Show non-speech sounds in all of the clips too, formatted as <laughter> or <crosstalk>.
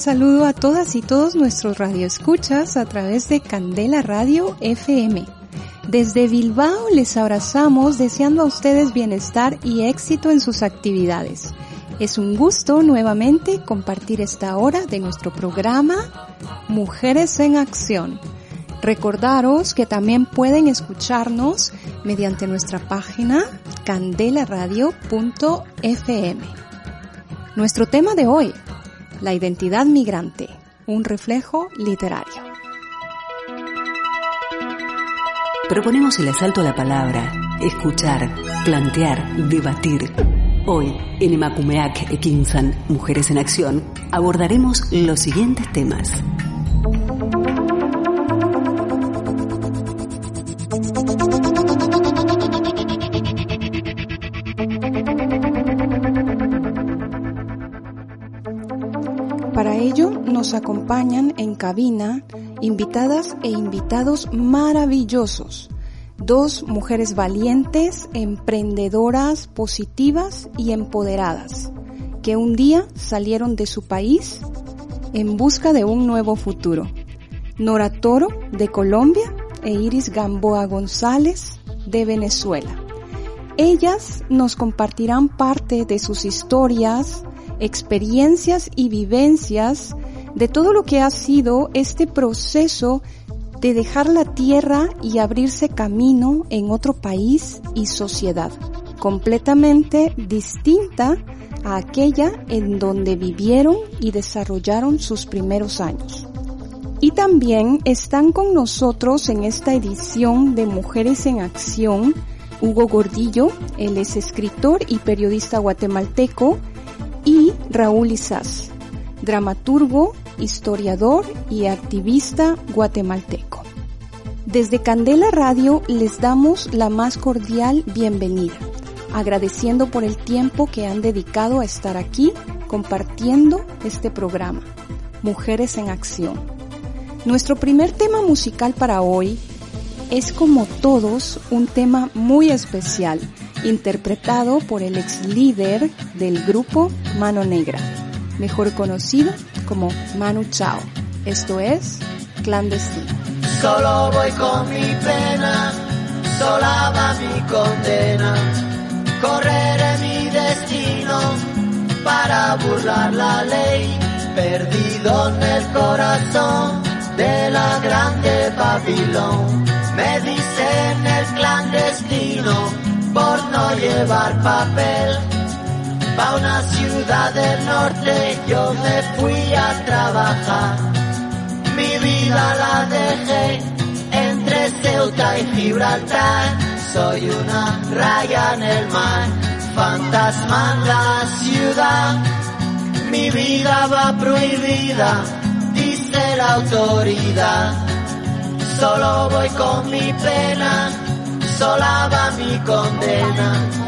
Saludo a todas y todos nuestros radioescuchas a través de Candela Radio FM. Desde Bilbao les abrazamos deseando a ustedes bienestar y éxito en sus actividades. Es un gusto nuevamente compartir esta hora de nuestro programa Mujeres en Acción. Recordaros que también pueden escucharnos mediante nuestra página candelaradio.fm. Nuestro tema de hoy, la identidad migrante, un reflejo literario. Proponemos el asalto a la palabra, escuchar, plantear, debatir. Hoy, en Emakumeak Ekinsan, Mujeres en Acción, abordaremos los siguientes temas. Nos acompañan en cabina invitadas e invitados maravillosos. Dos mujeres valientes, emprendedoras, positivas y empoderadas, que un día salieron de su país en busca de un nuevo futuro. Nora Toro de Colombia e Iris Gamboa González de Venezuela. Ellas nos compartirán parte de sus historias, experiencias y vivencias de todo lo que ha sido este proceso de dejar la tierra y abrirse camino en otro país y sociedad, completamente distinta a aquella en donde vivieron y desarrollaron sus primeros años. Y también están con nosotros en esta edición de Mujeres en Acción Hugo Gordillo, él es escritor y periodista guatemalteco, y Raúl Izaz, dramaturgo, historiador y activista guatemalteco. Desde Candela Radio les damos la más cordial bienvenida, agradeciendo por el tiempo que han dedicado a estar aquí compartiendo este programa, Mujeres en Acción. Nuestro primer tema musical para hoy es como todos un tema muy especial interpretado por el ex líder del grupo Mano Negra, mejor conocido como Manu Chao. Esto es Clandestino. Solo voy con mi pena, sola va mi condena. Correré mi destino para burlar la ley, perdido en el corazón de la grande Babilón. Me dicen el clandestino por no llevar papel. Pa' una ciudad del norte yo me fui a trabajar. Mi vida la dejé entre Ceuta y Gibraltar. Soy una raya en el mar, fantasma en la ciudad. Mi vida va prohibida, dice la autoridad. Solo voy con mi pena sola va mi condena.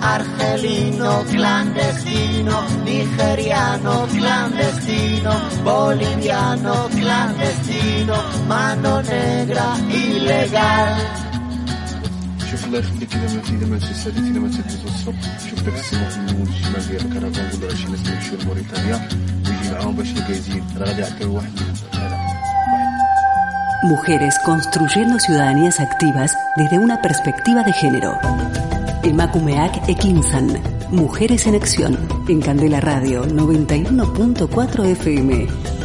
argelino clandestino, nigeriano clandestino, boliviano clandestino, mano negra ilegal. Mujeres construyendo ciudadanías activas desde una perspectiva de género. Emakumeak Ekinsan. Mujeres en Acción. En Candela Radio 91.4 FM.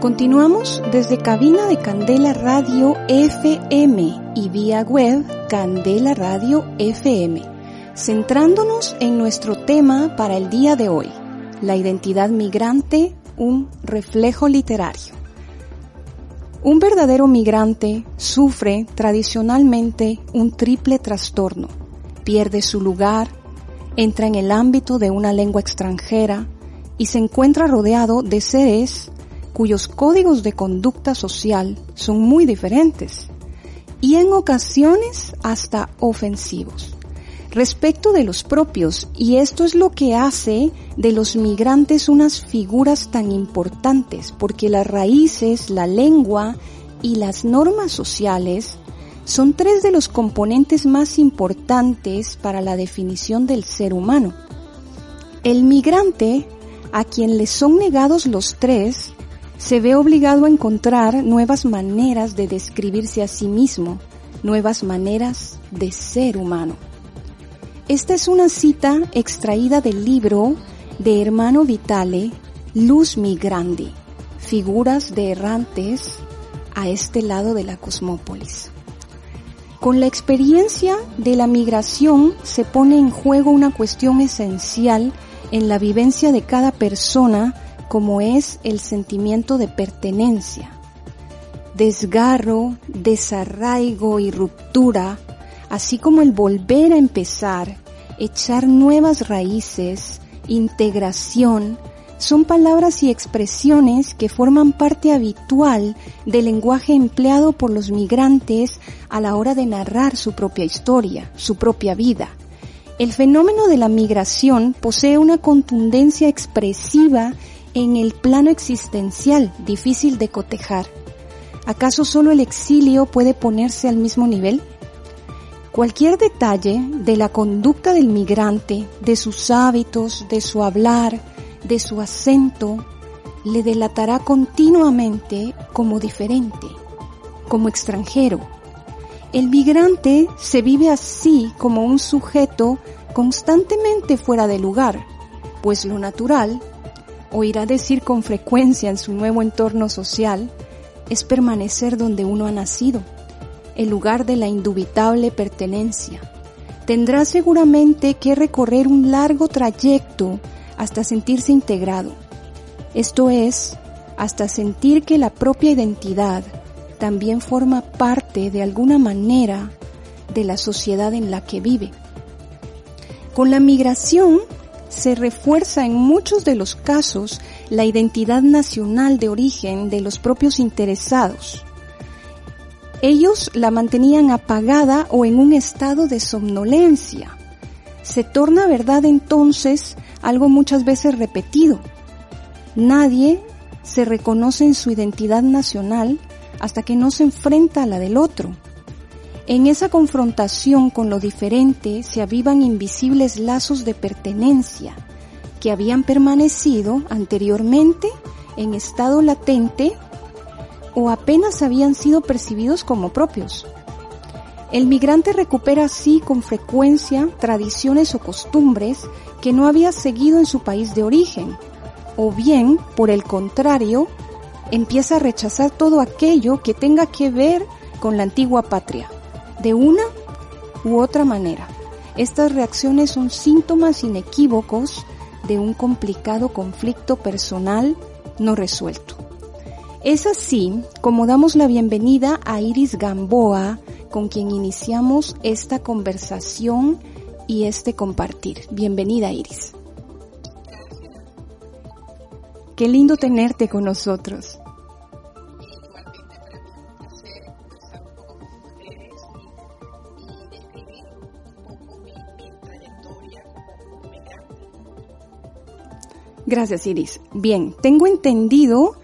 Continuamos desde cabina de Candela Radio FM y vía web Candela Radio FM, centrándonos en nuestro tema para el día de hoy, la identidad migrante, un reflejo literario. Un verdadero migrante sufre tradicionalmente un triple trastorno. Pierde su lugar, entra en el ámbito de una lengua extranjera y se encuentra rodeado de seres cuyos códigos de conducta social son muy diferentes y en ocasiones hasta ofensivos respecto de los propios y esto es lo que hace de los migrantes unas figuras tan importantes porque las raíces, la lengua y las normas sociales son tres de los componentes más importantes para la definición del ser humano. El migrante, a quien le son negados los tres, se ve obligado a encontrar nuevas maneras de describirse a sí mismo, nuevas maneras de ser humano. Esta es una cita extraída del libro de Hermano Vitale, Luz Migrandi, Figuras de errantes a este lado de la cosmópolis. Con la experiencia de la migración se pone en juego una cuestión esencial en la vivencia de cada persona como es el sentimiento de pertenencia. Desgarro, desarraigo y ruptura, así como el volver a empezar, echar nuevas raíces, integración, son palabras y expresiones que forman parte habitual del lenguaje empleado por los migrantes a la hora de narrar su propia historia, su propia vida. El fenómeno de la migración posee una contundencia expresiva en el plano existencial difícil de cotejar. ¿Acaso solo el exilio puede ponerse al mismo nivel? Cualquier detalle de la conducta del migrante, de sus hábitos, de su hablar, de su acento, le delatará continuamente como diferente, como extranjero. El migrante se vive así como un sujeto constantemente fuera de lugar, pues lo natural oirá decir con frecuencia en su nuevo entorno social es permanecer donde uno ha nacido, el lugar de la indubitable pertenencia. Tendrá seguramente que recorrer un largo trayecto hasta sentirse integrado. Esto es, hasta sentir que la propia identidad también forma parte de alguna manera de la sociedad en la que vive. Con la migración se refuerza en muchos de los casos la identidad nacional de origen de los propios interesados. Ellos la mantenían apagada o en un estado de somnolencia. Se torna verdad entonces algo muchas veces repetido. Nadie se reconoce en su identidad nacional hasta que no se enfrenta a la del otro. En esa confrontación con lo diferente se avivan invisibles lazos de pertenencia que habían permanecido anteriormente en estado latente o apenas habían sido percibidos como propios. El migrante recupera así con frecuencia tradiciones o costumbres que no había seguido en su país de origen, o bien, por el contrario, empieza a rechazar todo aquello que tenga que ver con la antigua patria, de una u otra manera. Estas reacciones son síntomas inequívocos de un complicado conflicto personal no resuelto. Es así como damos la bienvenida a Iris Gamboa, con quien iniciamos esta conversación y este compartir. Bienvenida Iris. Qué lindo tenerte con nosotros. Gracias, Iris. Bien, tengo entendido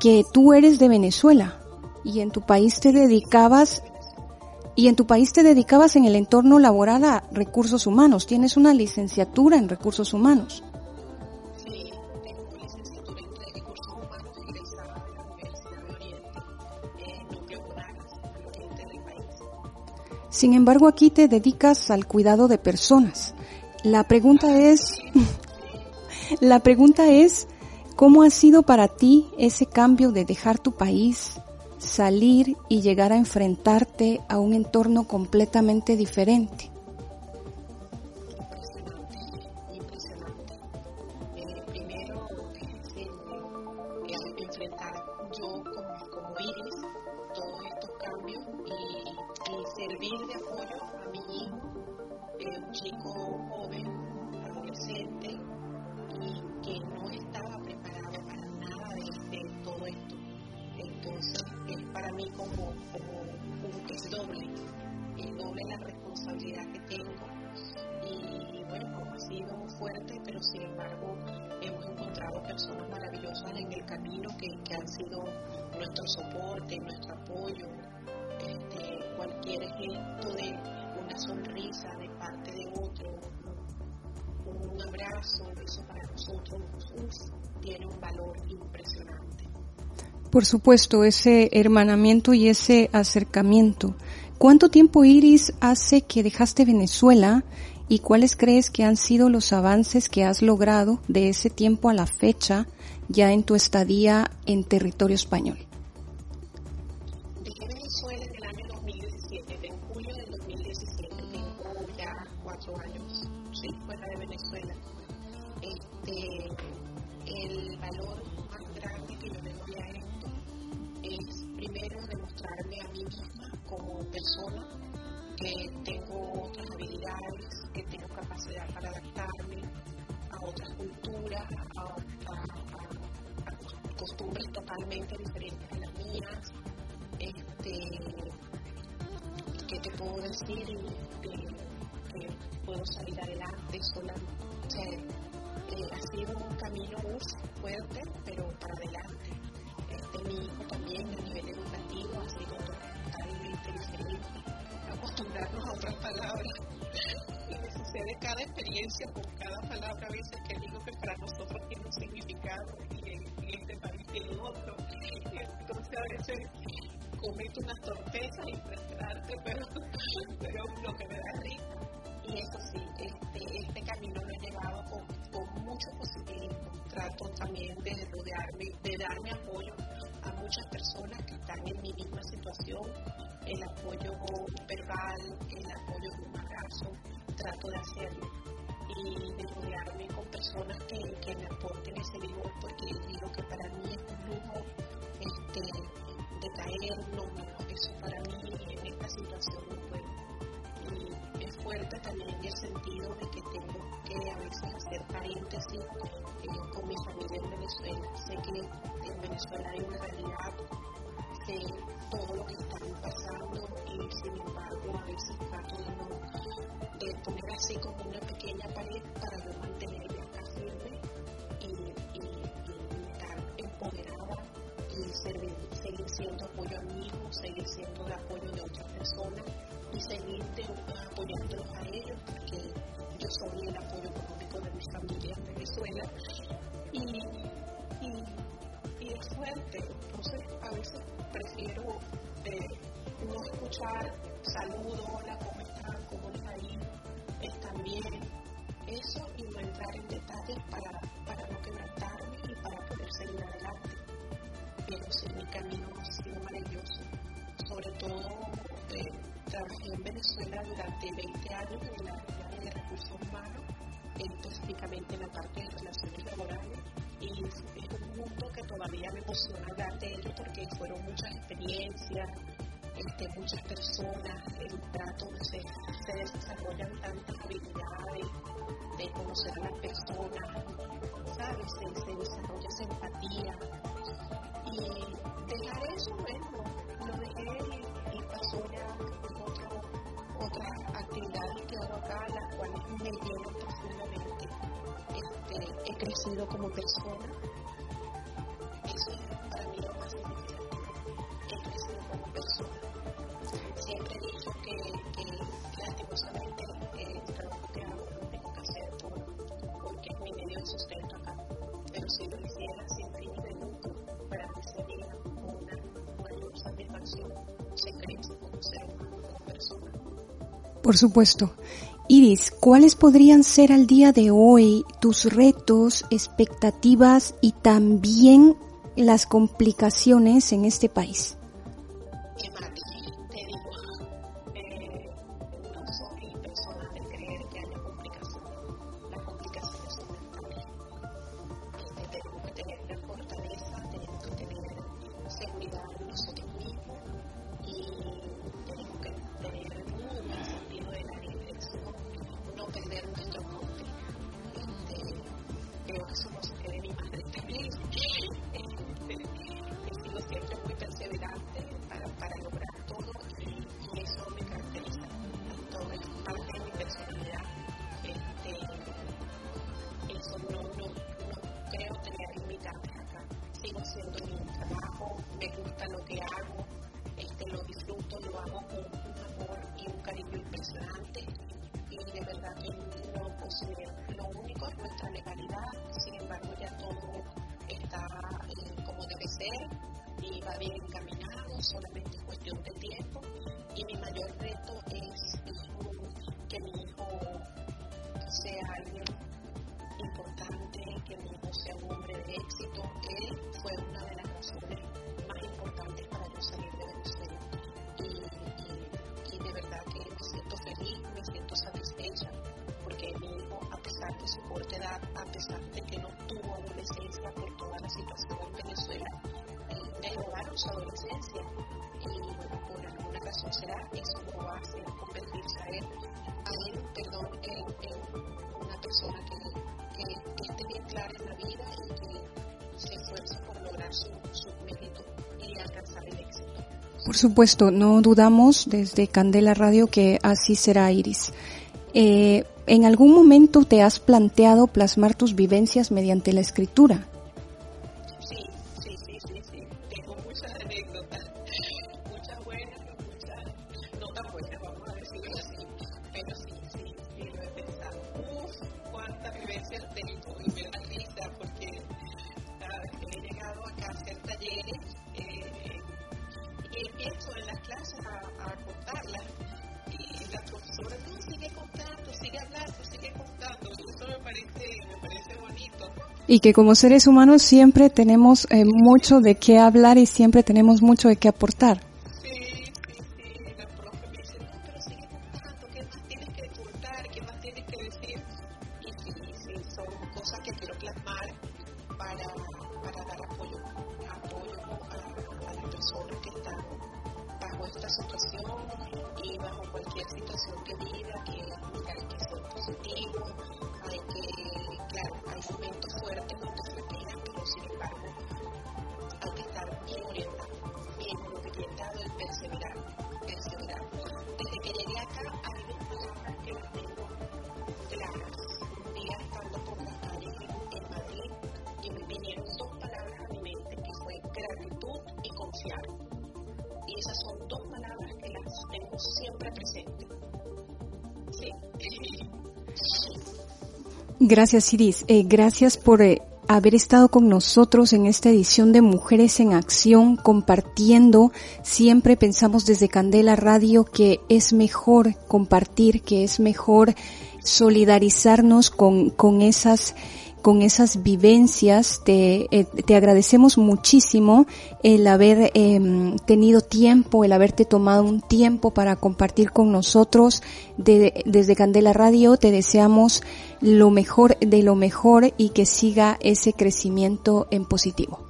que tú eres de Venezuela y en tu país te dedicabas y en tu país te dedicabas en el entorno laboral a recursos humanos. Tienes una licenciatura en recursos humanos. Sin embargo, aquí te dedicas al cuidado de personas. La pregunta es, la pregunta es, ¿cómo ha sido para ti ese cambio de dejar tu país, salir y llegar a enfrentarte a un entorno completamente diferente? Por supuesto, ese hermanamiento y ese acercamiento. ¿Cuánto tiempo, Iris, hace que dejaste Venezuela y cuáles crees que han sido los avances que has logrado de ese tiempo a la fecha ya en tu estadía en territorio español? Que tengo otras habilidades, que tengo capacidad para adaptarme a otras culturas, a, costumbres totalmente diferentes a las mías. Este, ¿Qué te puedo decir? Que, puedo salir adelante sola. O sea, ha sido un camino fuerte, pero para adelante. Este, mi hijo también a nivel educativo ha sido totalmente diferente. Acostumbrarnos a otras palabras. Y me sucede cada experiencia con cada palabra a veces que digo que para nosotros tiene un significado y en, este país tiene otro. Y entonces a veces cometo unas torpezas impresionantes, pero, pero lo que me da risa. Y eso sí, este, este camino lo he llevado con, con mucho positivismo. Trato también de rodearme, de darme apoyo a muchas personas que están en mi misma situación, el apoyo verbal, el apoyo de un abrazo, trato de hacerlo y de rodearme con personas que, que me aporten ese vigor porque digo que para mí es un lujo este, de caer, no, no, eso para mí en esta situación no puedo. Y es fuerte también en el sentido de que tengo a veces hacer paréntesis eh, con mi familia en Venezuela. Sé que en Venezuela hay una realidad, sé todo lo que están pasando y sin embargo a veces trato de de poner así como una pequeña pared para yo mantenerme acá firme y, y, estar empoderada y seguir siendo apoyo a mi hijo, seguir siendo de apoyo de otras personas y seguir apoyándolos a ellos porque yo soy el apoyo económico de mi familia en Venezuela y, es fuerte. Entonces a veces prefiero eh, no escuchar saludos, hola, ¿cómo están? ¿Cómo les ha ido? ¿Están bien? eso y no entrar en detalles para, para no quebrantarme y para poder seguir adelante. Pero sí, mi camino ha sido maravilloso. Sobre todo, eh, trabajé en Venezuela durante 20 años en la de recursos humanos, específicamente en la parte de relaciones laborales. Y es un mundo que todavía me emociona hablar de ello porque fueron muchas experiencias, este, muchas personas, el trato, se, se desarrollan tantas habilidades de conocer a las personas, ¿sabes? Se, se desarrolla esa empatía. Y dejar eso, bueno, lo dejé y, pasó ya otras actividades que hago acá, las cuales me llenan profundamente. Este, he crecido como persona. Eso es para mí lo más significativo. He crecido como persona siempre he dicho que, que lastimosamente eh, el trabajo que hago lo tengo que hacer por, porque es mi medio de sustento acá. Pero si lo hiciera de lucro, para mí sería una mayor satisfacción. Se crece como ser. Por supuesto. Iris, ¿cuáles podrían ser al día de hoy tus retos, expectativas y también las complicaciones en este país? Cariño impresionante y de verdad que no considero lo único es nuestra legalidad, sin embargo ya todo está eh, como debe ser y va bien encaminado, solamente es cuestión de tiempo y mi mayor reto es, un- que mi hijo sea alguien importante, que mi hijo sea un hombre de éxito. Él fue una de las razones más importantes para yo salir de Venezuela. Situación en Venezuela, eh, derogaron su adolescencia. Y bueno, por alguna razón será, eso lo hace convertirse a él, a él, perdón, en, en una persona que, que, que esté bien clara en la vida y que se esfuerce por lograr su, su mérito y alcanzar el éxito. Por supuesto, no dudamos desde Candela Radio que así será Iris. Eh, ¿En algún momento te has planteado plasmar tus vivencias mediante la escritura? Talleres eh, empiezo en las clases a, a contarlas y la profesora no sigue contando, sigue hablando, sigue contando. Y eso me parece, me parece bonito. Y que como seres humanos siempre tenemos eh, mucho de qué hablar y siempre tenemos mucho de qué aportar. Gracias Iris, Eh, gracias por eh, haber estado con nosotros en esta edición de Mujeres en Acción, compartiendo. Siempre pensamos desde Candela Radio que es mejor compartir, que es mejor solidarizarnos con, con esas con esas vivencias. Te, eh, te agradecemos muchísimo el haber em, tenido tiempo, el haberte tomado un tiempo para compartir con nosotros. desde Candela Radio te deseamos lo mejor de lo mejor y que siga ese crecimiento en positivo.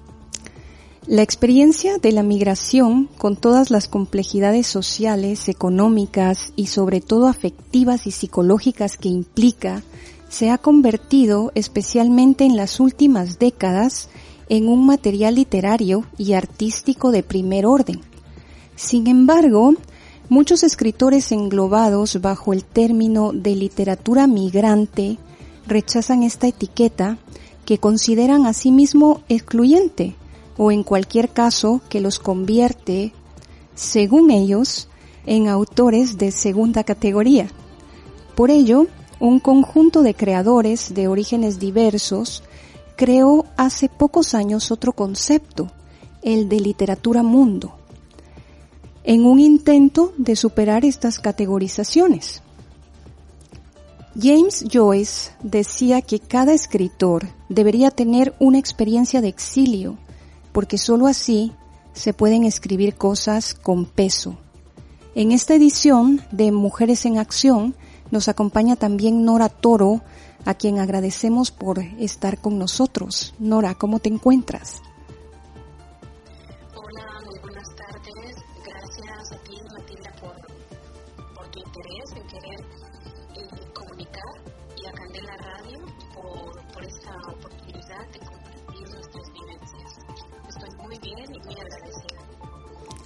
La experiencia de la migración, con todas las complejidades sociales, económicas y sobre todo afectivas y psicológicas que implica, se ha convertido, especialmente en las últimas décadas, en un material literario y artístico de primer orden. Sin embargo, muchos escritores englobados bajo el término de literatura migrante rechazan esta etiqueta que consideran a sí mismo excluyente o en cualquier caso que los convierte, según ellos, en autores de segunda categoría. Por ello, un conjunto de creadores de orígenes diversos creó hace pocos años otro concepto, el de literatura mundo, en un intento de superar estas categorizaciones. James Joyce decía que cada escritor debería tener una experiencia de exilio, porque sólo así se pueden escribir cosas con peso. En esta edición de Mujeres en Acción nos acompaña también Nora Toro, a quien agradecemos por estar con nosotros. Nora, ¿cómo te encuentras?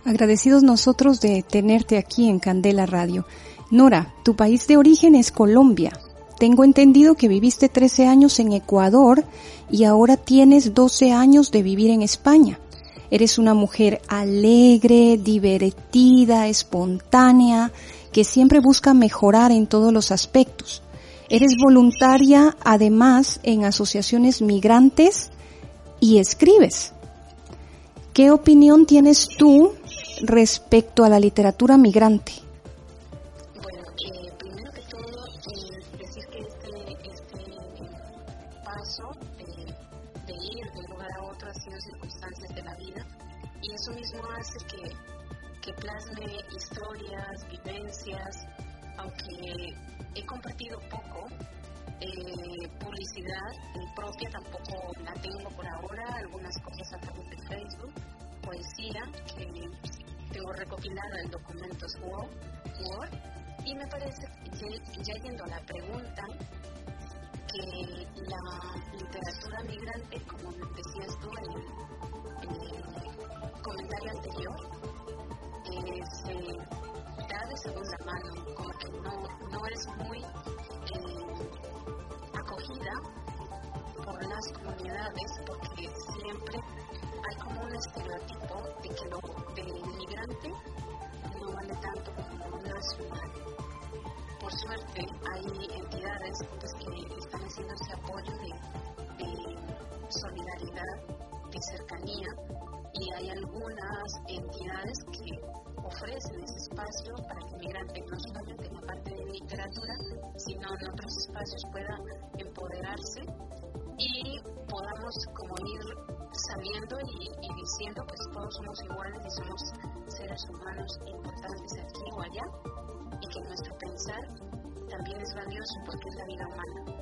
Agradecidos nosotros de tenerte aquí en Candela Radio. Nora, tu país de origen es Colombia. Tengo entendido que viviste 13 años en Ecuador y ahora tienes 12 años de vivir en España. Eres una mujer alegre, divertida, espontánea, que siempre busca mejorar en todos los aspectos. Eres voluntaria además en asociaciones migrantes y escribes. ¿Qué opinión tienes tú respecto a la literatura migrante? Bueno, eh, primero que todo, eh, decir que este, este paso de, ir de un lugar a otro ha sido circunstancias de la vida y eso mismo hace que, plasme historias, vivencias, aunque he compartido poco, eh, publicidad propia tampoco la tengo por ahora, algunas cosas a través de Facebook, poesía que tengo recopilada en documentos Word, y me parece, ya, yendo a la pregunta, que la literatura migrante, como decías tú en, el comentario anterior, se eh, da de segunda mano, como que no, no es muy eh, acogida por las comunidades, porque siempre hay como un estereotipo de que lo del inmigrante no vale tanto como un nacional. Por suerte hay entidades pues, que están haciendo ese apoyo de, solidaridad, de cercanía, y hay algunas entidades que ofrecen ese espacio para que el migrante no solamente en la parte de literatura, sino en otros espacios pueda empoderarse y podamos como ir sabiendo y, diciendo pues todos somos iguales y somos seres humanos importantes aquí o allá y que nuestro pensar también es valioso porque es la vida humana.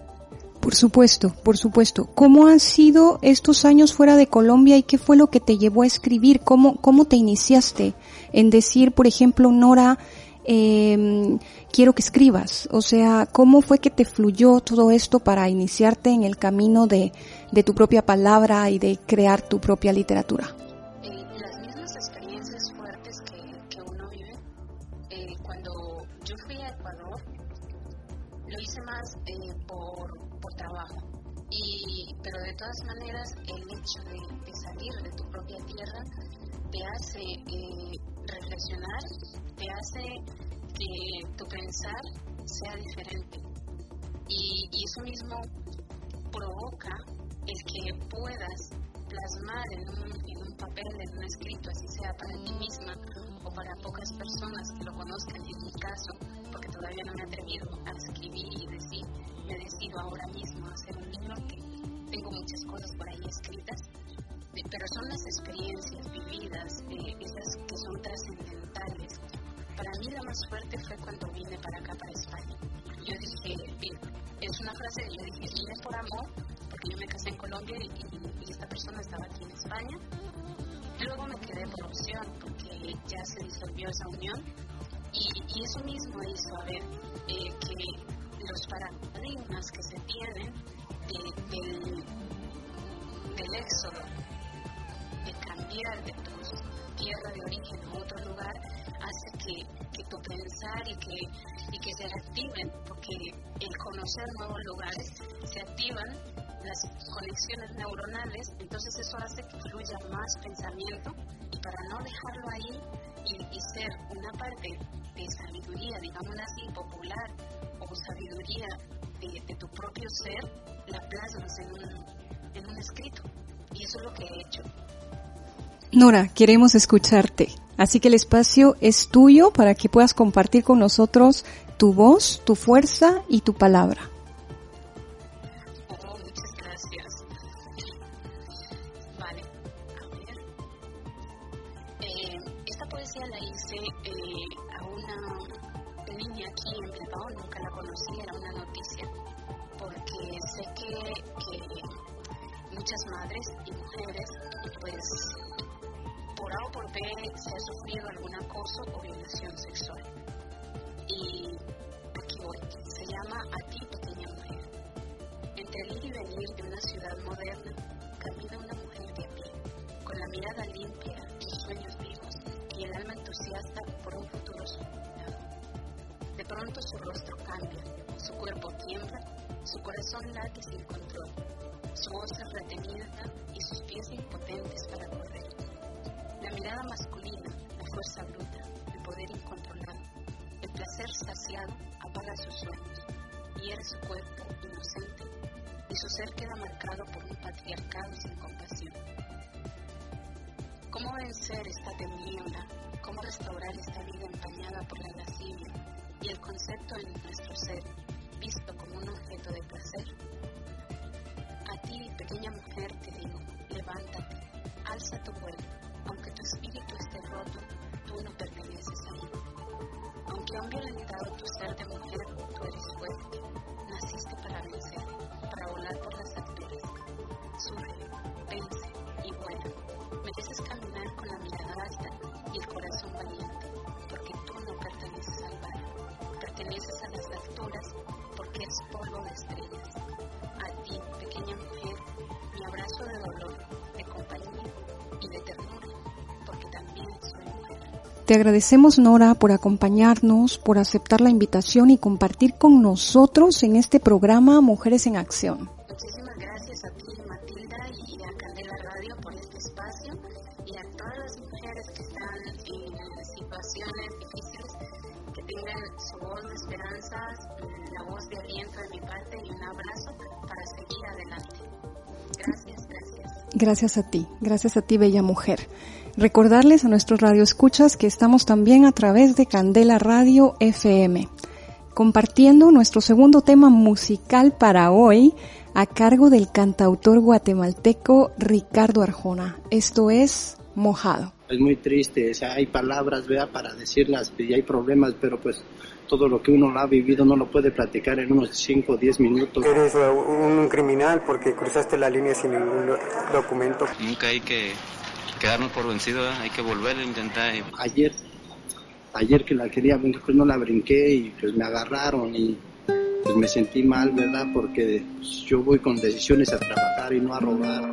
Por supuesto, por supuesto. ¿Cómo han sido estos años fuera de Colombia y qué fue lo que te llevó a escribir? ¿Cómo, cómo te iniciaste en decir, por ejemplo, Nora, eh, quiero que escribas. O sea, ¿cómo fue que te fluyó todo esto para iniciarte en el camino de, de tu propia palabra y de crear tu propia literatura? Sea diferente. Y, eso mismo provoca el que puedas plasmar en un, en un papel, en un escrito, así sea para ti misma o para pocas personas que lo conozcan, en mi caso, porque todavía no me he atrevido a escribir y decir, me decido ahora mismo a hacer un libro, que tengo muchas cosas por ahí escritas, pero son las experiencias vividas, eh, esas que son trascendentales. Para mí la más fuerte fue cuando vine para acá, para España. Yo dije, bien, es una frase que yo dije, vine por amor, porque yo me casé en Colombia y, esta persona estaba aquí en España. Luego me quedé por opción, porque ya se disolvió esa unión. Y, y eso mismo hizo, a ver, eh, que los paradigmas que se tienen de- del, del éxodo, de cambiar de tu tierra de origen a otro lugar, hace que, que tu pensar y que, y que se reactiven, porque el conocer nuevos lugares se activan las conexiones neuronales, entonces eso hace que fluya más pensamiento y para no dejarlo ahí y, ser una parte de sabiduría, digamos así, popular o sabiduría de, de tu propio ser, la plasmas en un, en un escrito. Y eso es lo que he hecho. Nora, queremos escucharte. Así que el espacio es tuyo para que puedas compartir con nosotros tu voz, tu fuerza y tu palabra. Te agradecemos, Nora, por acompañarnos, por aceptar la invitación y compartir con nosotros en este programa Mujeres en Acción. Muchísimas gracias a ti, Matilda, y a Candela Radio por este espacio y a todas las mujeres que están en situaciones difíciles, que tengan su voz de esperanza, la voz de aliento de mi parte y un abrazo para seguir adelante. Gracias, gracias. Gracias a ti, gracias a ti, bella mujer. Recordarles a nuestros radioescuchas que estamos también a través de Candela Radio FM, compartiendo nuestro segundo tema musical para hoy a cargo del cantautor guatemalteco Ricardo Arjona. Esto es Mojado. Es muy triste, o sea, hay palabras, vea, para decirlas y hay problemas, pero pues todo lo que uno lo ha vivido no lo puede platicar en unos 5 o 10 minutos. Eres un criminal porque cruzaste la línea sin ningún documento. Nunca hay que quedarnos por vencidos, ¿eh? hay que volver a intentar. Ayer ayer que la quería brincar, pues no la brinqué y pues me agarraron y pues me sentí mal, ¿verdad? Porque pues, yo voy con decisiones a trabajar y no a robar.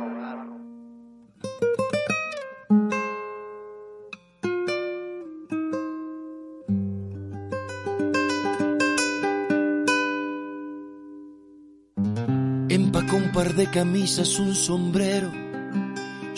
Empacó un par de camisas, un sombrero,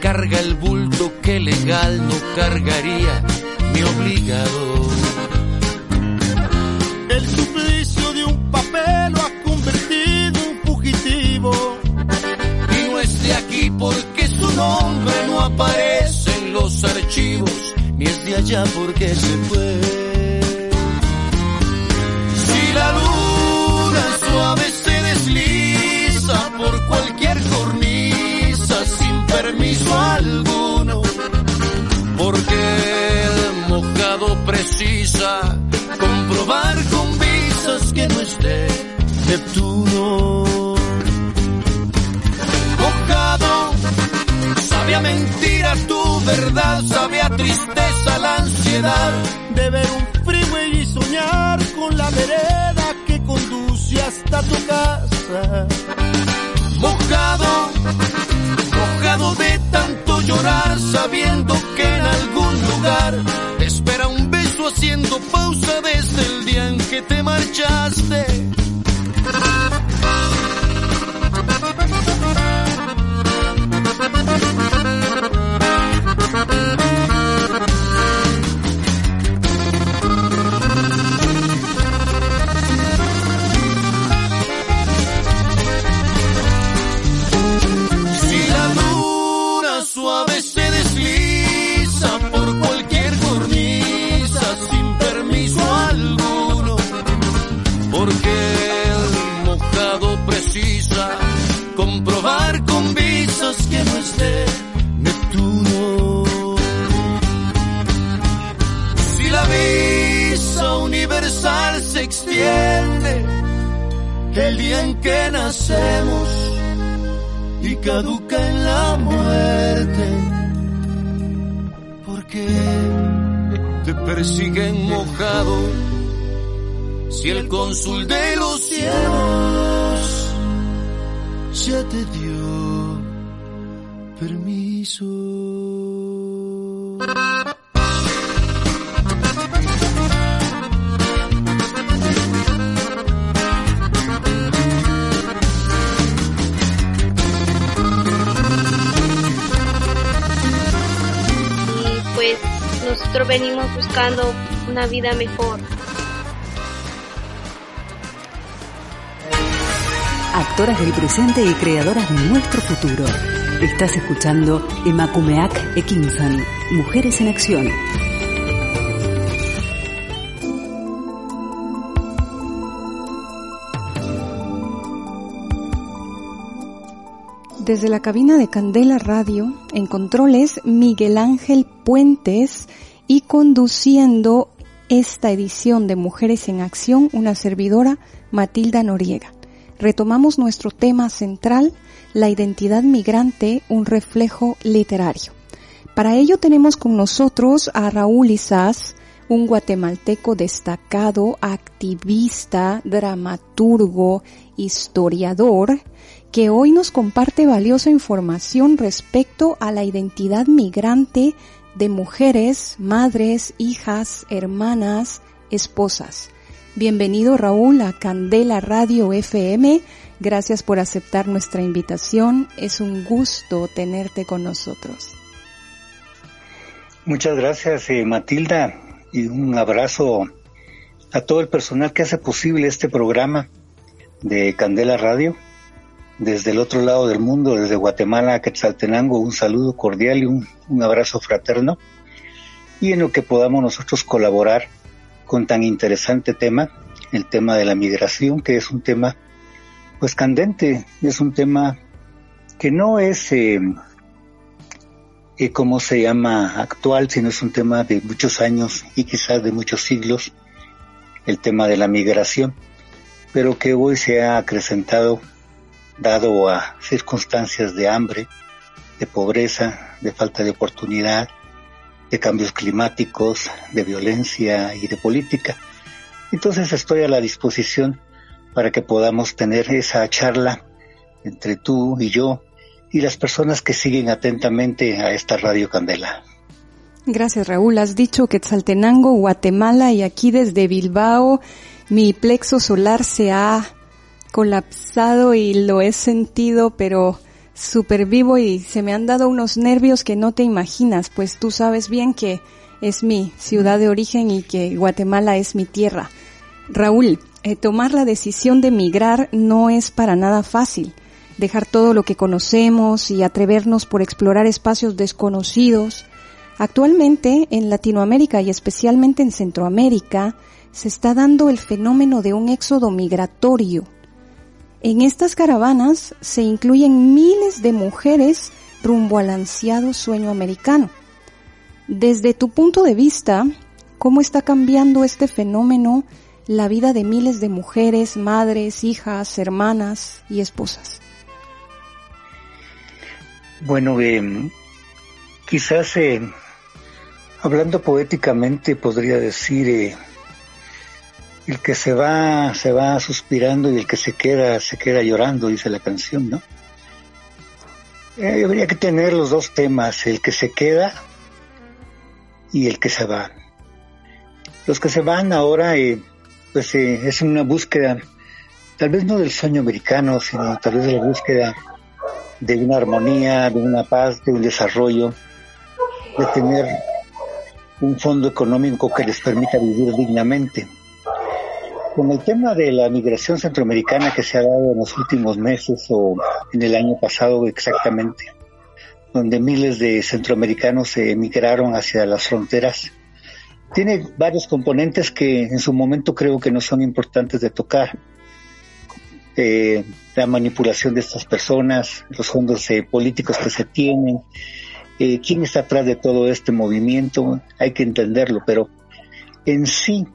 carga el bulto que legal no cargaría mi obligado. El suplicio de un papel lo ha convertido en fugitivo. Y no es de aquí porque su nombre no aparece en los archivos, ni es de allá porque se fue. Si la luna suave se desliza cualquier cornisa sin permiso alguno, porque el mojado precisa comprobar con visas que no esté Neptuno. Mojado, sabe a mentira tu verdad, sabe a tristeza la ansiedad. De ver un freeway y soñar con la vereda que conduce hasta tu casa. Mojado, mojado de tanto llorar, sabiendo que en algún lugar te espera un beso haciendo pausa desde el día en que te marchaste. Una vida mejor. Actoras del presente y creadoras de nuestro futuro. Estás escuchando Emakumeak Ekinsan, Mujeres en Acción. Desde la cabina de Candela Radio, en controles Miguel Ángel Puentes y conduciendo esta edición de Mujeres en Acción una servidora, Matilda Noriega. Retomamos nuestro tema central, la identidad migrante, un reflejo literario. Para ello tenemos con nosotros a Raúl Isás, un guatemalteco destacado, activista, dramaturgo, historiador, que hoy nos comparte valiosa información respecto a la identidad migrante de mujeres, madres, hijas, hermanas, esposas. Bienvenido Raúl a Candela Radio FM. Gracias por aceptar nuestra invitación. Es un gusto tenerte con nosotros. Muchas gracias eh, Matilda y un abrazo a todo el personal que hace posible este programa de Candela Radio desde el otro lado del mundo, desde Guatemala a Quetzaltenango, un saludo cordial y un, abrazo fraterno. Y en lo que podamos nosotros colaborar con tan interesante tema, el tema de la migración, que es un tema pues candente, es un tema que no es, eh, eh, como se llama, actual, sino es un tema de muchos años y quizás de muchos siglos, el tema de la migración, pero que hoy se ha acrecentado dado a circunstancias de hambre, de pobreza, de falta de oportunidad, de cambios climáticos, de violencia y de política. Entonces estoy a la disposición para que podamos tener esa charla entre tú y yo y las personas que siguen atentamente a esta Radio Candela. Gracias Raúl. Has dicho que Tzaltenango, Guatemala y aquí desde Bilbao mi plexo solar se ha colapsado y lo he sentido, pero súper vivo y se me han dado unos nervios que no te imaginas, pues tú sabes bien que es mi ciudad de origen y que Guatemala es mi tierra. Raúl, eh, tomar la decisión de migrar no es para nada fácil. Dejar todo lo que conocemos y atrevernos por explorar espacios desconocidos. Actualmente en Latinoamérica y especialmente en Centroamérica se está dando el fenómeno de un éxodo migratorio en estas caravanas se incluyen miles de mujeres rumbo al ansiado sueño americano. Desde tu punto de vista, ¿cómo está cambiando este fenómeno la vida de miles de mujeres, madres, hijas, hermanas y esposas? Bueno, eh, quizás eh, hablando poéticamente podría decir eh, el que se va, se va suspirando y el que se queda, se queda llorando, dice la canción, ¿no? Eh, habría que tener los dos temas, el que se queda y el que se va. Los que se van ahora, eh, pues eh, es una búsqueda, tal vez no del sueño americano, sino tal vez de la búsqueda de una armonía, de una paz, de un desarrollo, de tener un fondo económico que les permita vivir dignamente. Con el tema de la migración centroamericana que se ha dado en los últimos meses o en el año pasado exactamente, donde miles de centroamericanos se emigraron hacia las fronteras, tiene varios componentes que en su momento creo que no son importantes de tocar. Eh, la manipulación de estas personas, los fondos eh, políticos que se tienen, eh, quién está atrás de todo este movimiento, hay que entenderlo, pero en sí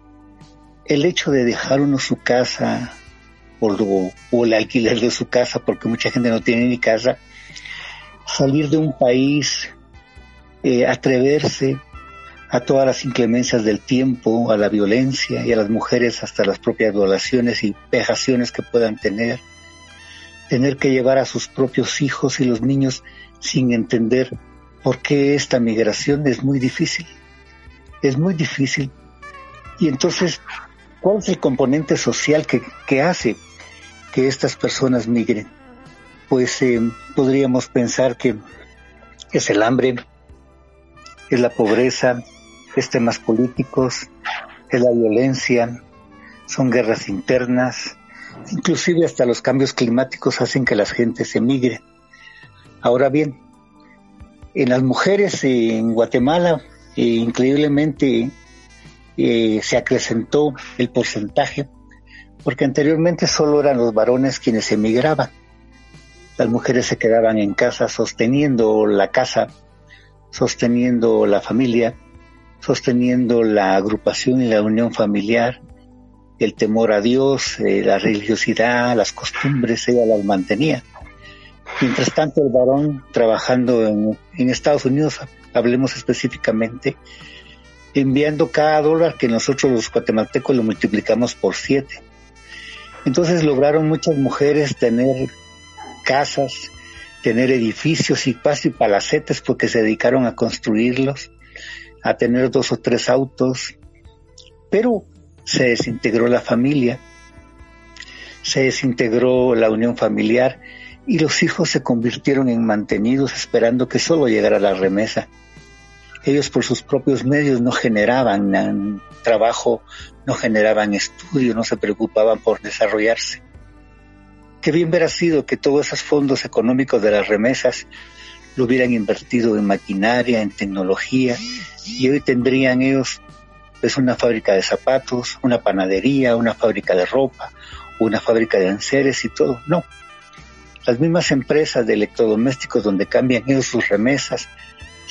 el hecho de dejar uno su casa o, o, el alquiler de su casa, porque mucha gente no tiene ni casa, salir de un país, eh, atreverse a todas las inclemencias del tiempo, a la violencia y a las mujeres hasta las propias violaciones y vejaciones que puedan tener, tener que llevar a sus propios hijos y los niños sin entender por qué esta migración es muy difícil. Es muy difícil. Y entonces ¿Cuál es el componente social que, hace que estas personas migren? Pues eh, podríamos pensar que es el hambre, es la pobreza, es temas políticos, es la violencia, son guerras internas, inclusive hasta los cambios climáticos hacen que la gente se migre. Ahora bien, en las mujeres en Guatemala, eh, increíblemente eh, se acrecentó el porcentaje, porque anteriormente solo eran los varones quienes emigraban. Las mujeres se quedaban en casa sosteniendo la casa, sosteniendo la familia, sosteniendo la agrupación y la unión familiar, el temor a Dios, eh, la religiosidad, las costumbres, ella las mantenía. Mientras tanto, el varón trabajando en, en Estados Unidos, hablemos específicamente, enviando cada dólar que nosotros los guatemaltecos lo multiplicamos por siete. Entonces lograron muchas mujeres tener casas, tener edificios y casi palacetes porque se dedicaron a construirlos, a tener dos o tres autos, pero se desintegró la familia, se desintegró la unión familiar y los hijos se convirtieron en mantenidos esperando que solo llegara la remesa. Ellos por sus propios medios no generaban trabajo, no generaban estudio, no se preocupaban por desarrollarse. Qué bien hubiera sido que todos esos fondos económicos de las remesas lo hubieran invertido en maquinaria, en tecnología, y hoy tendrían ellos pues una fábrica de zapatos, una panadería, una fábrica de ropa, una fábrica de enseres y todo. No. Las mismas empresas de electrodomésticos donde cambian ellos sus remesas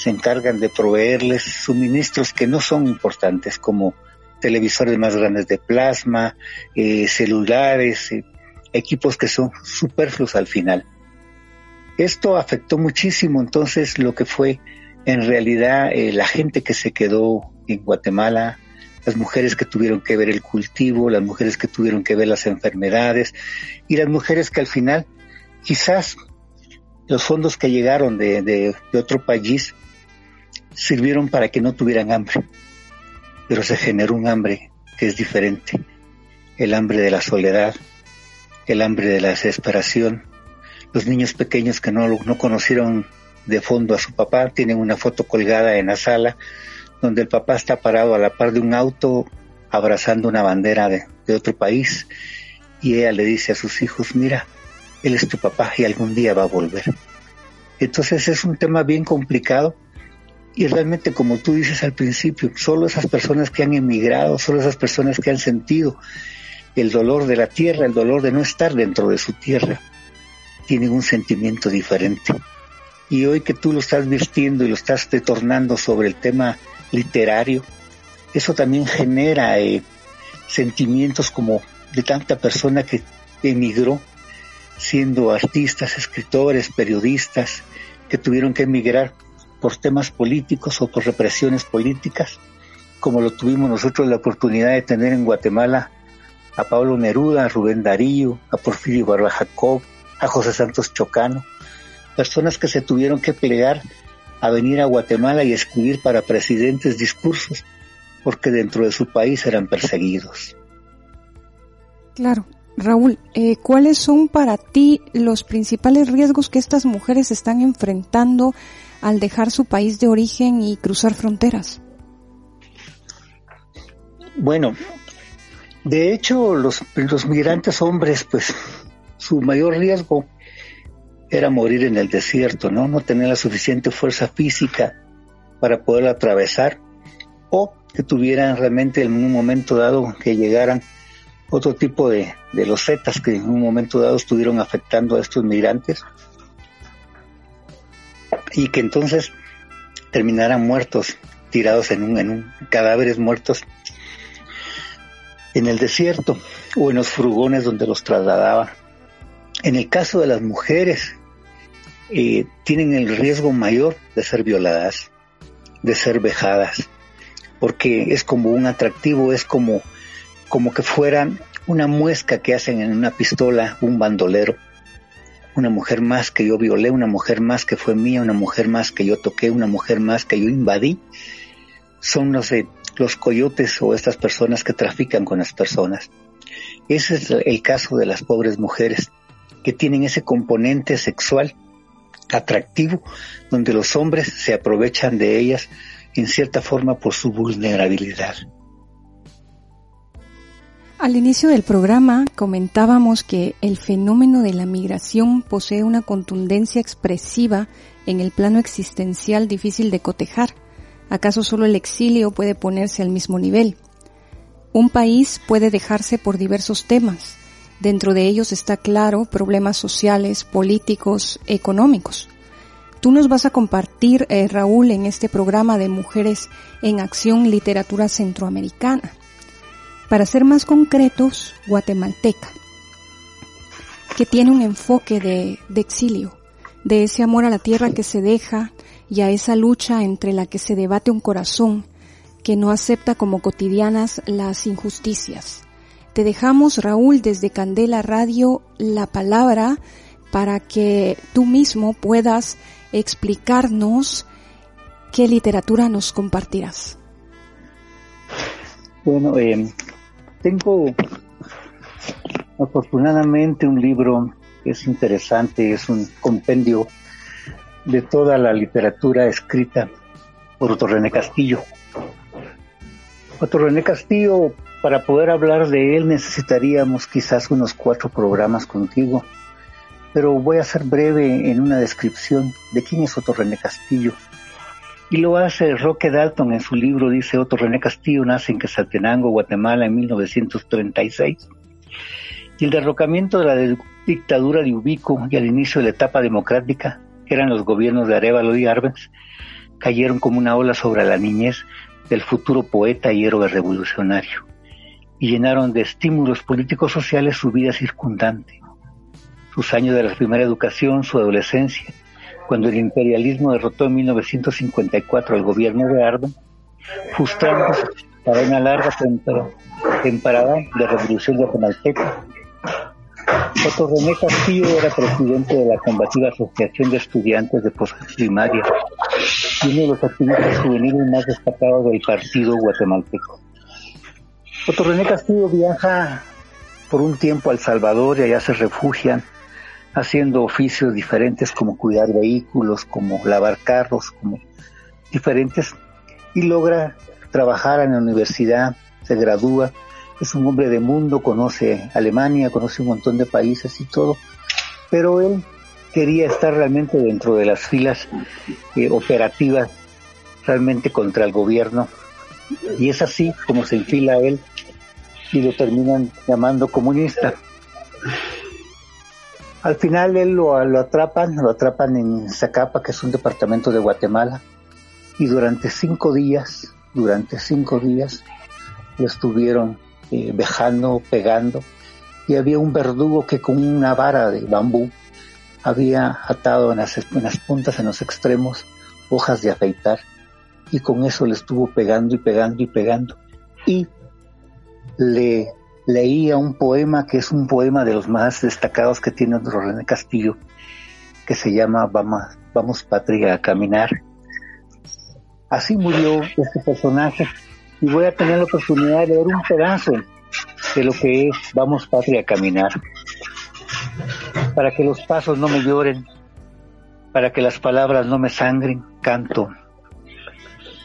se encargan de proveerles suministros que no son importantes como televisores más grandes de plasma, eh, celulares, eh, equipos que son superfluos al final. Esto afectó muchísimo entonces lo que fue en realidad eh, la gente que se quedó en Guatemala, las mujeres que tuvieron que ver el cultivo, las mujeres que tuvieron que ver las enfermedades y las mujeres que al final quizás los fondos que llegaron de, de otro país sirvieron para que no tuvieran hambre, pero se generó un hambre que es diferente, el hambre de la soledad, el hambre de la desesperación. Los niños pequeños que no, no conocieron de fondo a su papá tienen una foto colgada en la sala donde el papá está parado a la par de un auto abrazando una bandera de, de otro país y ella le dice a sus hijos, mira, él es tu papá y algún día va a volver. Entonces es un tema bien complicado y realmente como tú dices al principio, solo esas personas que han emigrado, solo esas personas que han sentido el dolor de la tierra, el dolor de no estar dentro de su tierra, tienen un sentimiento diferente. Y hoy que tú lo estás vistiendo y lo estás detornando sobre el tema literario, eso también genera eh, sentimientos como de tanta persona que emigró, siendo artistas, escritores, periodistas, que tuvieron que emigrar por temas políticos o por represiones políticas, como lo tuvimos nosotros la oportunidad de tener en Guatemala a Pablo Neruda, a Rubén Darío, a Porfirio Barba Jacob, a José Santos Chocano, personas que se tuvieron que plegar a venir a Guatemala y escribir para presidentes discursos, porque dentro de su país eran perseguidos. Claro. Raúl, eh, ¿cuáles son para ti los principales riesgos que estas mujeres están enfrentando al dejar su país de origen y cruzar fronteras? Bueno, de hecho, los, los migrantes hombres, pues su mayor riesgo era morir en el desierto, ¿no? No tener la suficiente fuerza física para poder atravesar o que tuvieran realmente en un momento dado que llegaran otro tipo de, de los zetas que en un momento dado estuvieron afectando a estos migrantes y que entonces terminaran muertos, tirados en un, en un cadáveres muertos en el desierto o en los furgones donde los trasladaban. En el caso de las mujeres, eh, tienen el riesgo mayor de ser violadas, de ser vejadas, porque es como un atractivo, es como, como que fueran una muesca que hacen en una pistola un bandolero. Una mujer más que yo violé, una mujer más que fue mía, una mujer más que yo toqué, una mujer más que yo invadí. Son, no sé, los coyotes o estas personas que trafican con las personas. Ese es el caso de las pobres mujeres que tienen ese componente sexual atractivo donde los hombres se aprovechan de ellas en cierta forma por su vulnerabilidad. Al inicio del programa comentábamos que el fenómeno de la migración posee una contundencia expresiva en el plano existencial difícil de cotejar ¿Acaso solo el exilio puede ponerse al mismo nivel? Un país puede dejarse por diversos temas. Dentro de ellos está claro problemas sociales, políticos, económicos. Tú nos vas a compartir, eh, Raúl, en este programa de Mujeres en Acción Literatura Centroamericana. Para ser más concretos, guatemalteca, que tiene un enfoque de, exilio, de ese amor a la tierra que se deja y a esa lucha entre la que se debate un corazón que no acepta como cotidianas las injusticias. Te dejamos, Raúl, desde Candela Radio, la palabra para que tú mismo puedas explicarnos qué literatura nos compartirás. Bueno, eh, tengo afortunadamente un libro que es interesante, es un compendio de toda la literatura escrita por Otto Castillo. Otto Castillo, para poder hablar de él necesitaríamos quizás unos cuatro programas contigo, pero voy a ser breve en una descripción de quién es Otto Castillo. Y lo hace Roque Dalton en su libro, dice Otto René Castillo nace en Quetzaltenango, Guatemala, en 1936. Y el derrocamiento de la dictadura de Ubico y al inicio de la etapa democrática, que eran los gobiernos de Arevalo y Arbenz, cayeron como una ola sobre la niñez del futuro poeta y héroe revolucionario, y llenaron de estímulos políticos sociales su vida circundante. Sus años de la primera educación, su adolescencia, cuando el imperialismo derrotó en 1954 al gobierno de Arben, frustrando para una larga temporada de revolución guatemalteca. Otto René Castillo era presidente de la combativa Asociación de Estudiantes de Postprimaria y uno de los activistas juveniles más destacados del partido guatemalteco. Otto René Castillo viaja por un tiempo a El Salvador y allá se refugian haciendo oficios diferentes como cuidar vehículos, como lavar carros, como diferentes, y logra trabajar en la universidad, se gradúa, es un hombre de mundo, conoce Alemania, conoce un montón de países y todo, pero él quería estar realmente dentro de las filas eh, operativas realmente contra el gobierno y es así como se enfila él y lo terminan llamando comunista. Al final él lo, lo atrapan, lo atrapan en Zacapa, que es un departamento de Guatemala, y durante cinco días, durante cinco días, lo estuvieron eh, vejando, pegando, y había un verdugo que con una vara de bambú había atado en las, en las puntas, en los extremos, hojas de afeitar, y con eso le estuvo pegando y pegando y pegando. Y le leía un poema que es un poema de los más destacados que tiene René Castillo, que se llama Vamos, Vamos Patria a Caminar. Así murió este personaje y voy a tener la oportunidad de ver un pedazo de lo que es Vamos Patria a Caminar. Para que los pasos no me lloren, para que las palabras no me sangren, canto.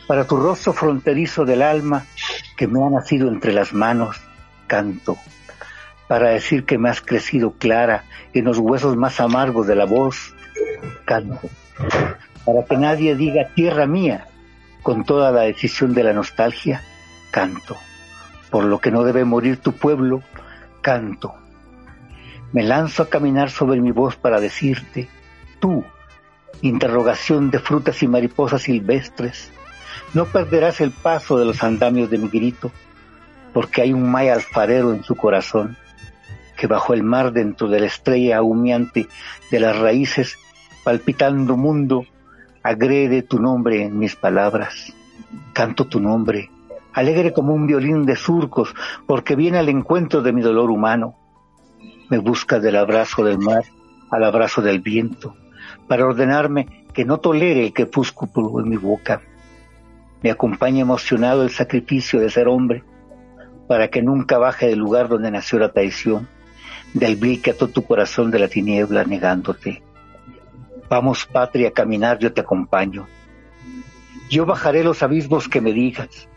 Para tu rostro fronterizo del alma que me ha nacido entre las manos, canto, para decir que me has crecido clara en los huesos más amargos de la voz, canto, para que nadie diga tierra mía con toda la decisión de la nostalgia, canto, por lo que no debe morir tu pueblo, canto. Me lanzo a caminar sobre mi voz para decirte, tú, interrogación de frutas y mariposas silvestres, no perderás el paso de los andamios de mi grito, porque hay un maya alfarero en su corazón, que bajo el mar dentro de la estrella humeante de las raíces, palpitando mundo, agrede tu nombre en mis palabras. Canto tu nombre, alegre como un violín de surcos, porque viene al encuentro de mi dolor humano. Me busca del abrazo del mar al abrazo del viento, para ordenarme que no tolere el crepúsculo en mi boca. Me acompaña emocionado el sacrificio de ser hombre, para que nunca baje del lugar donde nació la traición, del vil que ató tu corazón de la tiniebla negándote. Vamos, patria, a caminar, yo te acompaño. Yo bajaré los abismos que me digas.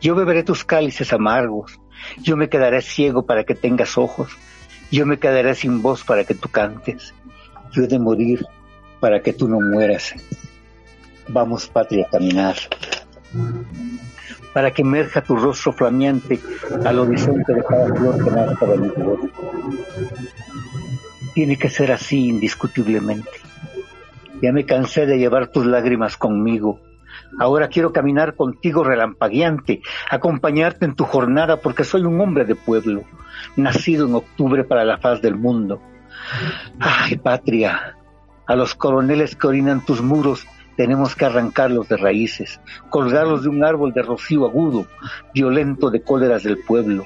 Yo beberé tus cálices amargos. Yo me quedaré ciego para que tengas ojos. Yo me quedaré sin voz para que tú cantes. Yo he de morir para que tú no mueras. Vamos, patria, a caminar para que emerja tu rostro flameante al horizonte de cada flor que nazca de mi voz. Tiene que ser así indiscutiblemente. Ya me cansé de llevar tus lágrimas conmigo. Ahora quiero caminar contigo relampagueante, acompañarte en tu jornada porque soy un hombre de pueblo, nacido en octubre para la faz del mundo. Ay, patria, a los coroneles que orinan tus muros tenemos que arrancarlos de raíces, colgarlos de un árbol de rocío agudo, violento de cóleras del pueblo.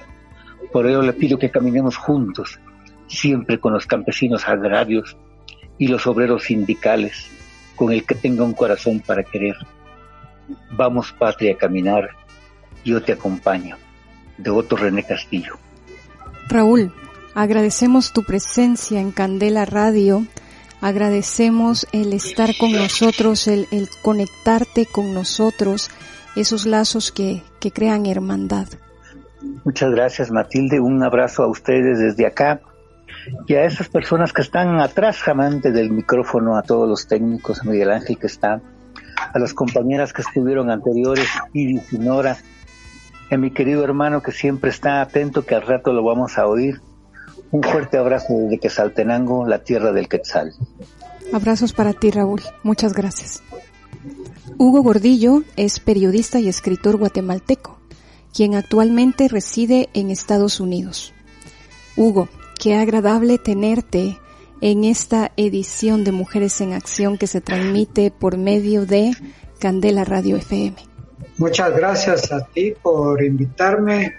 Por ello le pido que caminemos juntos, siempre con los campesinos agrarios y los obreros sindicales, con el que tenga un corazón para querer. Vamos, patria, a caminar. Yo te acompaño. Devoto René Castillo. Raúl, agradecemos tu presencia en Candela Radio. Agradecemos el estar con nosotros, el, conectarte con nosotros, esos lazos que, que crean hermandad. Muchas gracias, Matilde. Un abrazo a ustedes desde acá y a esas personas que están atrás jamante del micrófono, a todos los técnicos, a Miguel Ángel que está, a las compañeras que estuvieron anteriores, Iris y Nora, a mi querido hermano que siempre está atento, que al rato lo vamos a oír. Un fuerte abrazo desde Quetzaltenango, la tierra del Quetzal. Abrazos para ti, Raúl. Muchas gracias. Hugo Gordillo es periodista y escritor guatemalteco, quien actualmente reside en Estados Unidos. Hugo, qué agradable tenerte en esta edición de Mujeres en Acción que se transmite por medio de Candela Radio FM. Muchas gracias a ti por invitarme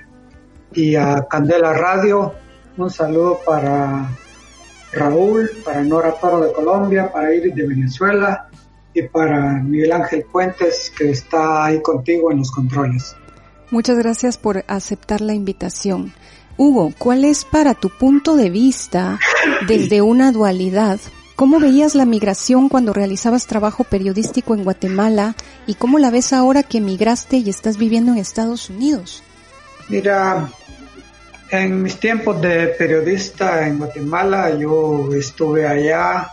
y a Candela Radio. Un saludo para Raúl, para Nora Toro de Colombia, para Iris de Venezuela y para Miguel Ángel Puentes que está ahí contigo en los controles. Muchas gracias por aceptar la invitación. Hugo, ¿cuál es para tu punto de vista desde una dualidad? ¿Cómo veías la migración cuando realizabas trabajo periodístico en Guatemala y cómo la ves ahora que migraste y estás viviendo en Estados Unidos? Mira, en mis tiempos de periodista en Guatemala, yo estuve allá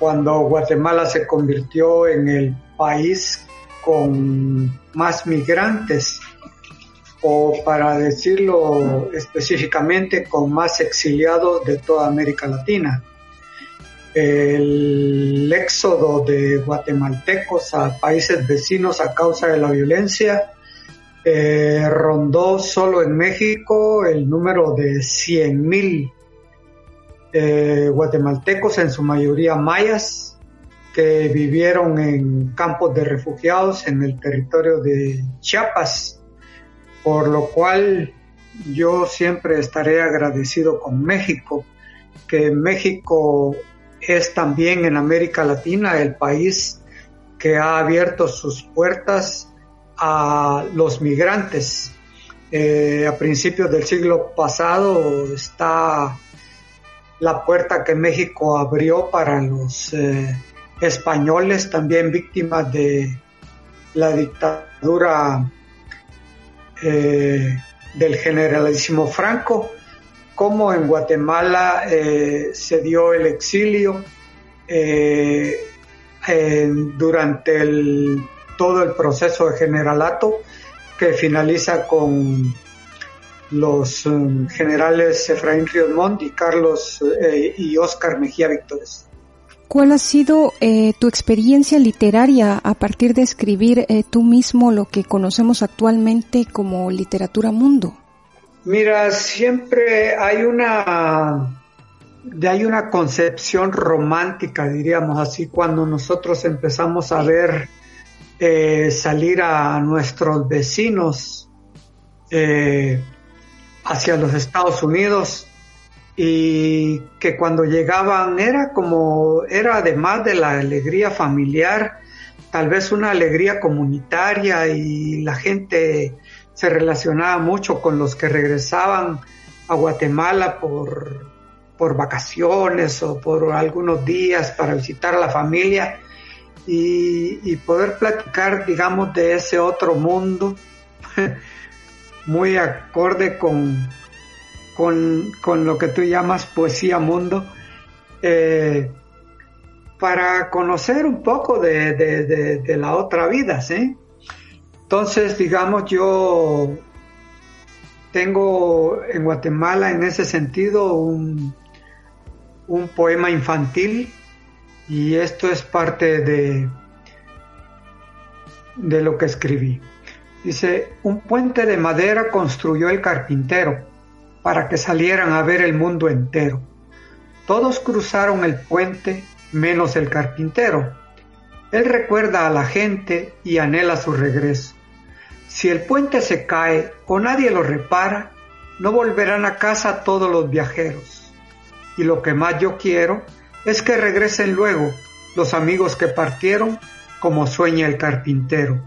cuando Guatemala se convirtió en el país con más migrantes o para decirlo específicamente, con más exiliados de toda América Latina. El éxodo de guatemaltecos a países vecinos a causa de la violencia eh, rondó solo en México el número de 100.000 eh, guatemaltecos, en su mayoría mayas, que vivieron en campos de refugiados en el territorio de Chiapas, por lo cual yo siempre estaré agradecido con México, que México es también en América Latina el país que ha abierto sus puertas a los migrantes. Eh, a principios del siglo pasado está la puerta que México abrió para los eh, españoles, también víctimas de la dictadura eh, del generalísimo Franco, como en Guatemala se dio el exilio durante el, todo el proceso de generalato que finaliza con los generales Efraín Ríos Montt y Carlos y Óscar Mejía Víctores. ¿Cuál ha sido eh, tu experiencia literaria a partir de escribir eh, tú mismo lo que conocemos actualmente como literatura mundo? Mira, siempre hay una hay una concepción romántica, diríamos así, cuando nosotros empezamos a ver eh, salir a nuestros vecinos hacia los Estados Unidos y que cuando llegaban era como, era además de la alegría familiar, tal vez una alegría comunitaria y la gente se relacionaba mucho con los que regresaban a Guatemala por, por vacaciones o por algunos días para visitar a la familia y, poder platicar, digamos, de ese otro mundo <laughs> muy acorde con, con, lo que tú llamas poesía mundo, eh, para conocer un poco de, la otra vida, ¿sí? Entonces, digamos, yo tengo en Guatemala en ese sentido un, un poema infantil y esto es parte de, de lo que escribí. Dice, un puente de madera construyó el carpintero para que salieran a ver el mundo entero. Todos cruzaron el puente menos el carpintero. Él recuerda a la gente y anhela su regreso. Si el puente se cae o nadie lo repara, no volverán a casa todos los viajeros. Y lo que más yo quiero es que regresen luego los amigos que partieron como sueña el carpintero.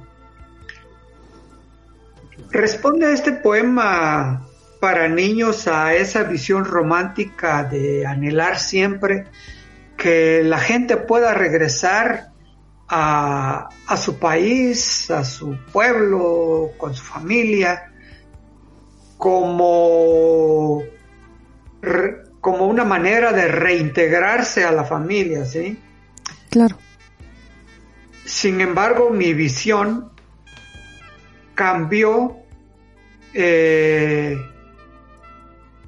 Responde este poema para niños a esa visión romántica de anhelar siempre que la gente pueda regresar a, su país, a su pueblo, con su familia, como, como una manera de reintegrarse a la familia, ¿sí? Claro. Sin embargo, mi visión cambió eh,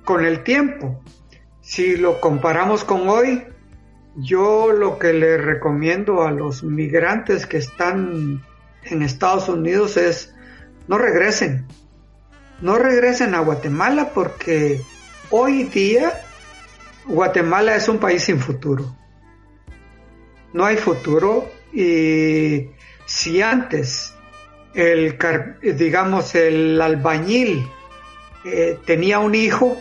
con el tiempo. Si lo comparamos con hoy, yo lo que le recomiendo a los migrantes que están en Estados Unidos es no regresen. No regresen a Guatemala porque hoy día Guatemala es un país sin futuro. No hay futuro y si antes el digamos el albañil eh, tenía un hijo,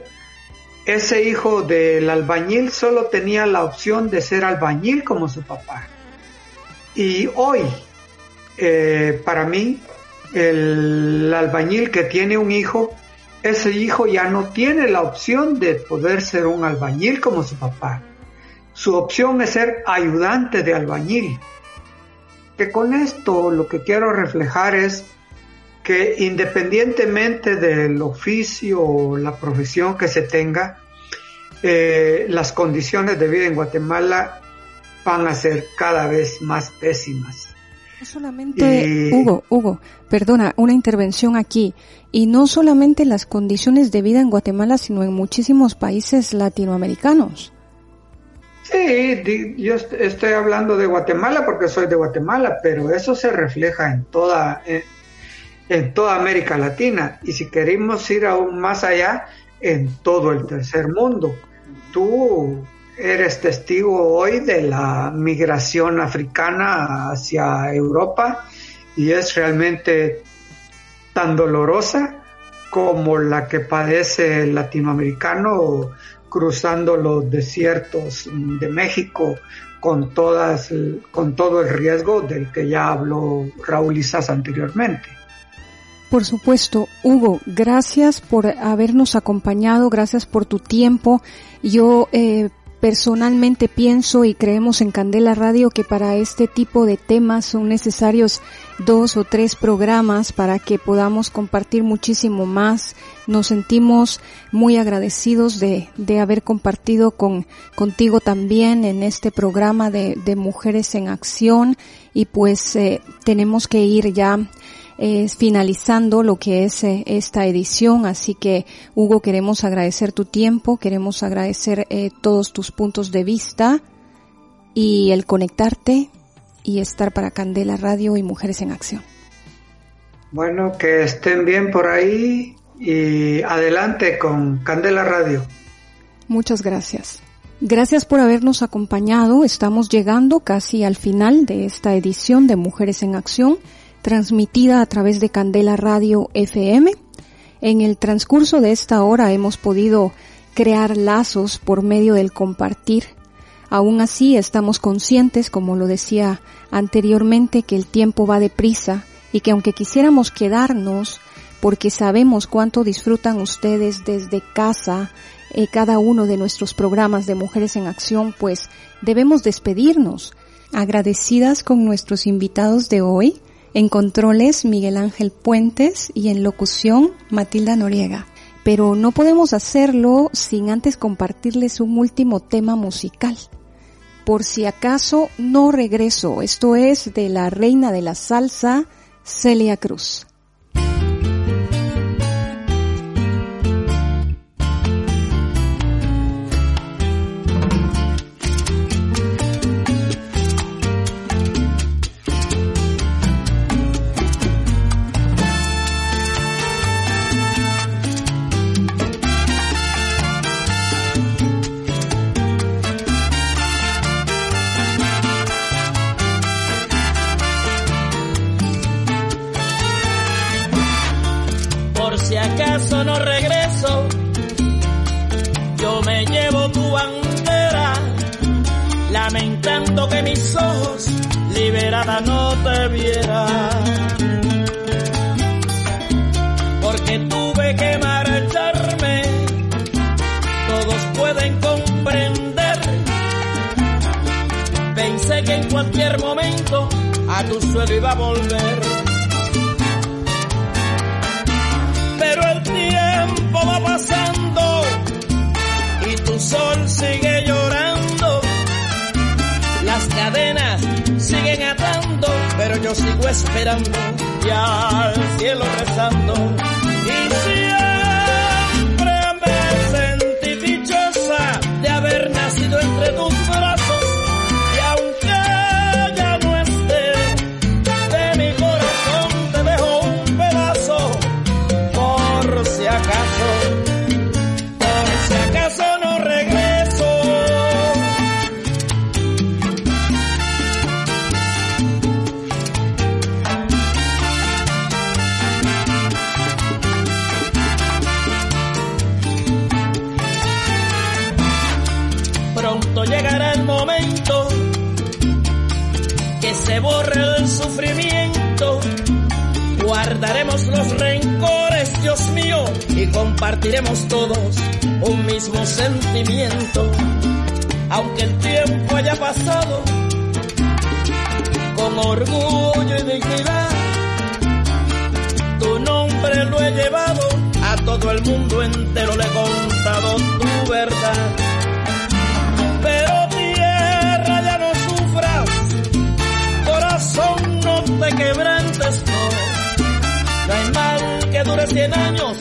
ese hijo del albañil solo tenía la opción de ser albañil como su papá. Y hoy, eh, para mí, el albañil que tiene un hijo, ese hijo ya no tiene la opción de poder ser un albañil como su papá. Su opción es ser ayudante de albañil. Que con esto lo que quiero reflejar es que independientemente del oficio o la profesión que se tenga, eh, las condiciones de vida en Guatemala van a ser cada vez más pésimas. No solamente, Hugo, Hugo, perdona, una intervención aquí. Y no solamente las condiciones de vida en Guatemala, sino en muchísimos países latinoamericanos. Sí, yo estoy hablando de Guatemala porque soy de Guatemala, pero eso se refleja en toda, en toda América Latina. Y si queremos ir aún más allá, en todo el tercer mundo tú eres testigo hoy de la migración africana hacia Europa y es realmente tan dolorosa como la que padece el latinoamericano cruzando los desiertos de México con todas con todo el riesgo del que ya habló Raúl Isas anteriormente. Por supuesto, Hugo, gracias por habernos acompañado, gracias por tu tiempo. Yo eh, personalmente pienso y creemos en Candela Radio que para este tipo de temas son necesarios dos o tres programas para que podamos compartir muchísimo más. Nos sentimos muy agradecidos de, haber compartido con, contigo también en este programa de, de Mujeres en Acción y pues eh, tenemos que ir ya es finalizando lo que es eh, esta edición. Así que, Hugo, queremos agradecer tu tiempo, queremos agradecer eh, todos tus puntos de vista y el conectarte y estar para Candela Radio y Mujeres en Acción. Bueno, que estén bien por ahí y adelante con Candela Radio. Muchas gracias. Gracias por habernos acompañado. Estamos llegando casi al final de esta edición de Mujeres en Acción transmitida a través de Candela Radio FM. En el transcurso de esta hora hemos podido crear lazos por medio del compartir. Aún así estamos conscientes, como lo decía anteriormente, que el tiempo va deprisa y que aunque quisiéramos quedarnos, porque sabemos cuánto disfrutan ustedes desde casa, eh, cada uno de nuestros programas de Mujeres en Acción, pues debemos despedirnos, agradecidas con nuestros invitados de hoy, en controles, Miguel Ángel Puentes y en locución, Matilda Noriega. Pero no podemos hacerlo sin antes compartirles un último tema musical. Por si acaso no regreso, esto es de la reina de la salsa, Celia Cruz. Acaso no regreso, yo me llevo tu bandera, lamentando que mis ojos liberada no te vieran. Porque tuve que marcharme, todos pueden comprender. Pensé que en cualquier momento a tu suelo iba a volver. Pero yo sigo esperando y al cielo rezando. Y siempre me sentí dichosa de haber nacido entre tus brazos. Guardaremos los rencores, Dios mío, y compartiremos todos un mismo sentimiento. Aunque el tiempo haya pasado, con orgullo y dignidad, tu nombre lo he llevado, a todo el mundo entero le he contado tu verdad. Pero tierra ya no sufras, corazón no te quebrantes, que dure cien años,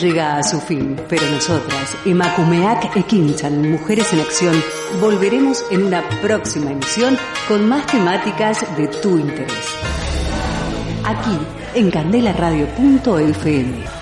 llega a su fin, pero nosotras, Emakumeak Ekinchan, Mujeres en Acción, volveremos en una próxima emisión con más temáticas de tu interés. Aquí, en candelaradio.fm.